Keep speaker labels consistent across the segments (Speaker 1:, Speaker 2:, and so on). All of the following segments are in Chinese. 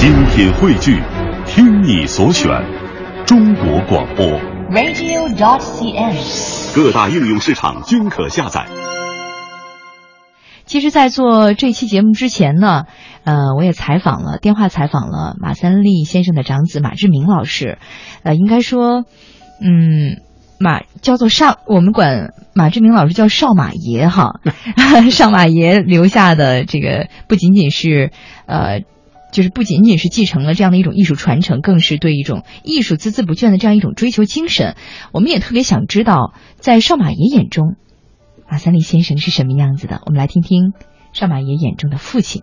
Speaker 1: 精品汇聚，听你所选，中国广播。
Speaker 2: radio.cn。
Speaker 1: 各大应用市场均可下载。
Speaker 3: 其实，在做这期节目之前呢，呃，我也采访了，电话采访了马三立先生的长子马志明老师。呃，应该说，嗯，马叫做上，我们管马志明老师叫少马爷哈。少马爷留下的这个不仅仅是呃。就是不仅仅是继承了这样的一种艺术传承，更是对一种艺术孜孜不倦的这样一种追求精神。我们也特别想知道，在少马爷眼中，马三立先生是什么样子的？我们来听听少马爷眼中的父亲。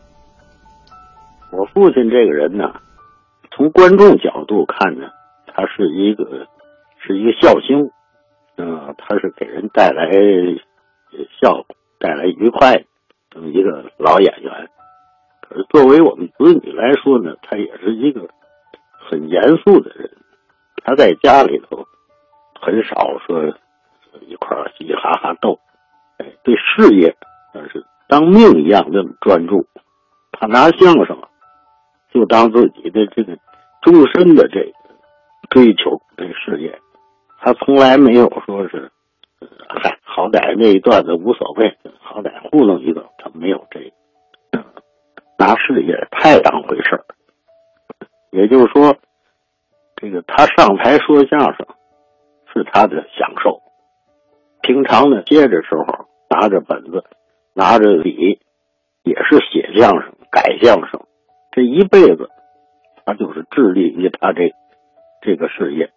Speaker 4: 我父亲这个人呢，从观众角度看呢，他是一个是一个笑星，嗯、他是给人带来笑、带来愉快这么一个老演员。可是作为我们子女来说呢，他也是一个很严肃的人。他在家里头很少说一块嘻嘻哈哈斗，哎，对事业那是当命一样那么专注。他拿相声就当自己的这个终身的这个追求这事业，他从来没有说是，嗨，好歹那一段子无所谓，好歹糊弄一个，他没有这个。拿事业太当回事儿，也就是说，这个他上台说相声是他的享受。平常呢，接着时候拿着本子，拿着笔，也是写相声、改相声。这一辈子，他就是致力于他这这个事业。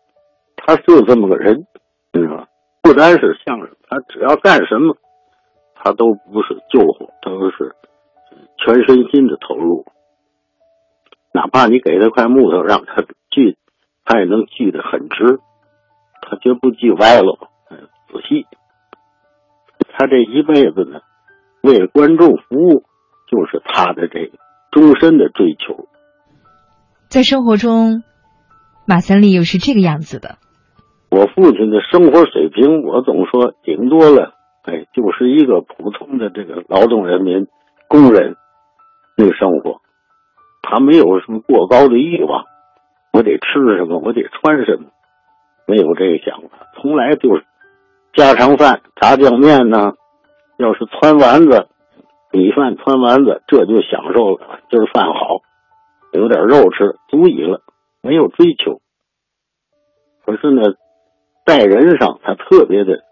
Speaker 4: 他就这么个人，知道吗？不单是相声，他只要干什么，他都不是救火，都是。全身心的投入，哪怕你给他块木头让他锯，他也能锯得很直，他绝不锯歪了，仔细。他这一辈子呢，为观众服务，就是他的这终身的追求。
Speaker 3: 在生活中，马三立又是这个样子的。
Speaker 4: 我父亲的生活水平，我总说顶多了，哎，就是一个普通的这个劳动人民。工人那个生活，他没有什么过高的欲望，我得吃什么，我得穿什么，没有这个想法，从来就是家常饭、炸酱面呢，要是汆丸子、米饭汆丸子，这就享受了。今儿饭好，有点肉吃，足矣了，没有追求。可是呢，待人上他特别的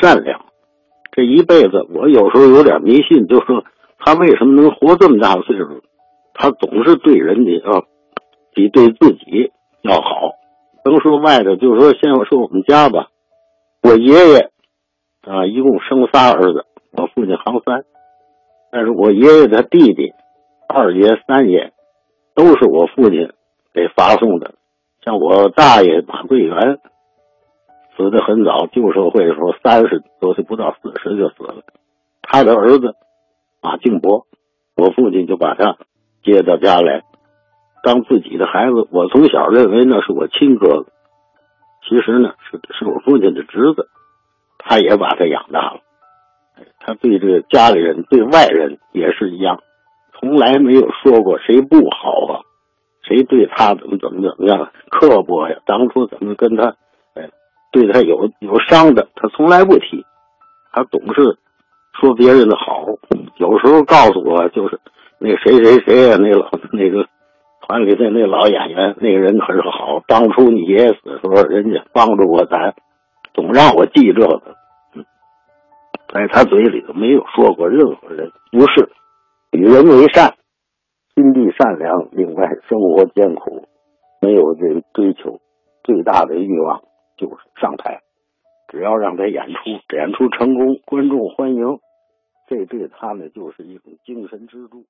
Speaker 4: 善良，这一辈子我有时候有点迷信，就说。他为什么能活这么大岁数？他总是对人家啊，比对自己要好。甭说外头，就说先说我们家吧。我爷爷啊，一共生仨儿子，我父亲行三，但是我爷爷的弟弟、二爷、三爷都是我父亲给发送的。像我大爷马桂元，死的很早，旧社会的时候三十多岁不到四十就死了。他的儿子。马敬伯，我父亲就把他接到家来，当自己的孩子。我从小认为那是我亲哥哥，其实呢是是我父亲的侄子，他也把他养大了。他对这个家里人、对外人也是一样，从来没有说过谁不好啊，谁对他怎么怎么怎么样刻薄呀，当初怎么跟他，哎，对他有有伤的，他从来不提，他总是。说别人的好，有时候告诉我就是那谁谁谁、啊，那老那个团里的那老演员，那个人可是好。当初你爷爷死的时候，人家帮助过咱，总让我记这个。嗯，在他嘴里头没有说过任何人不是，与人为善，心地善良。另外，生活艰苦，没有这追求，最大的欲望就是上台。只要让他演出，演出成功，观众欢迎，这对他呢就是一种精神支柱。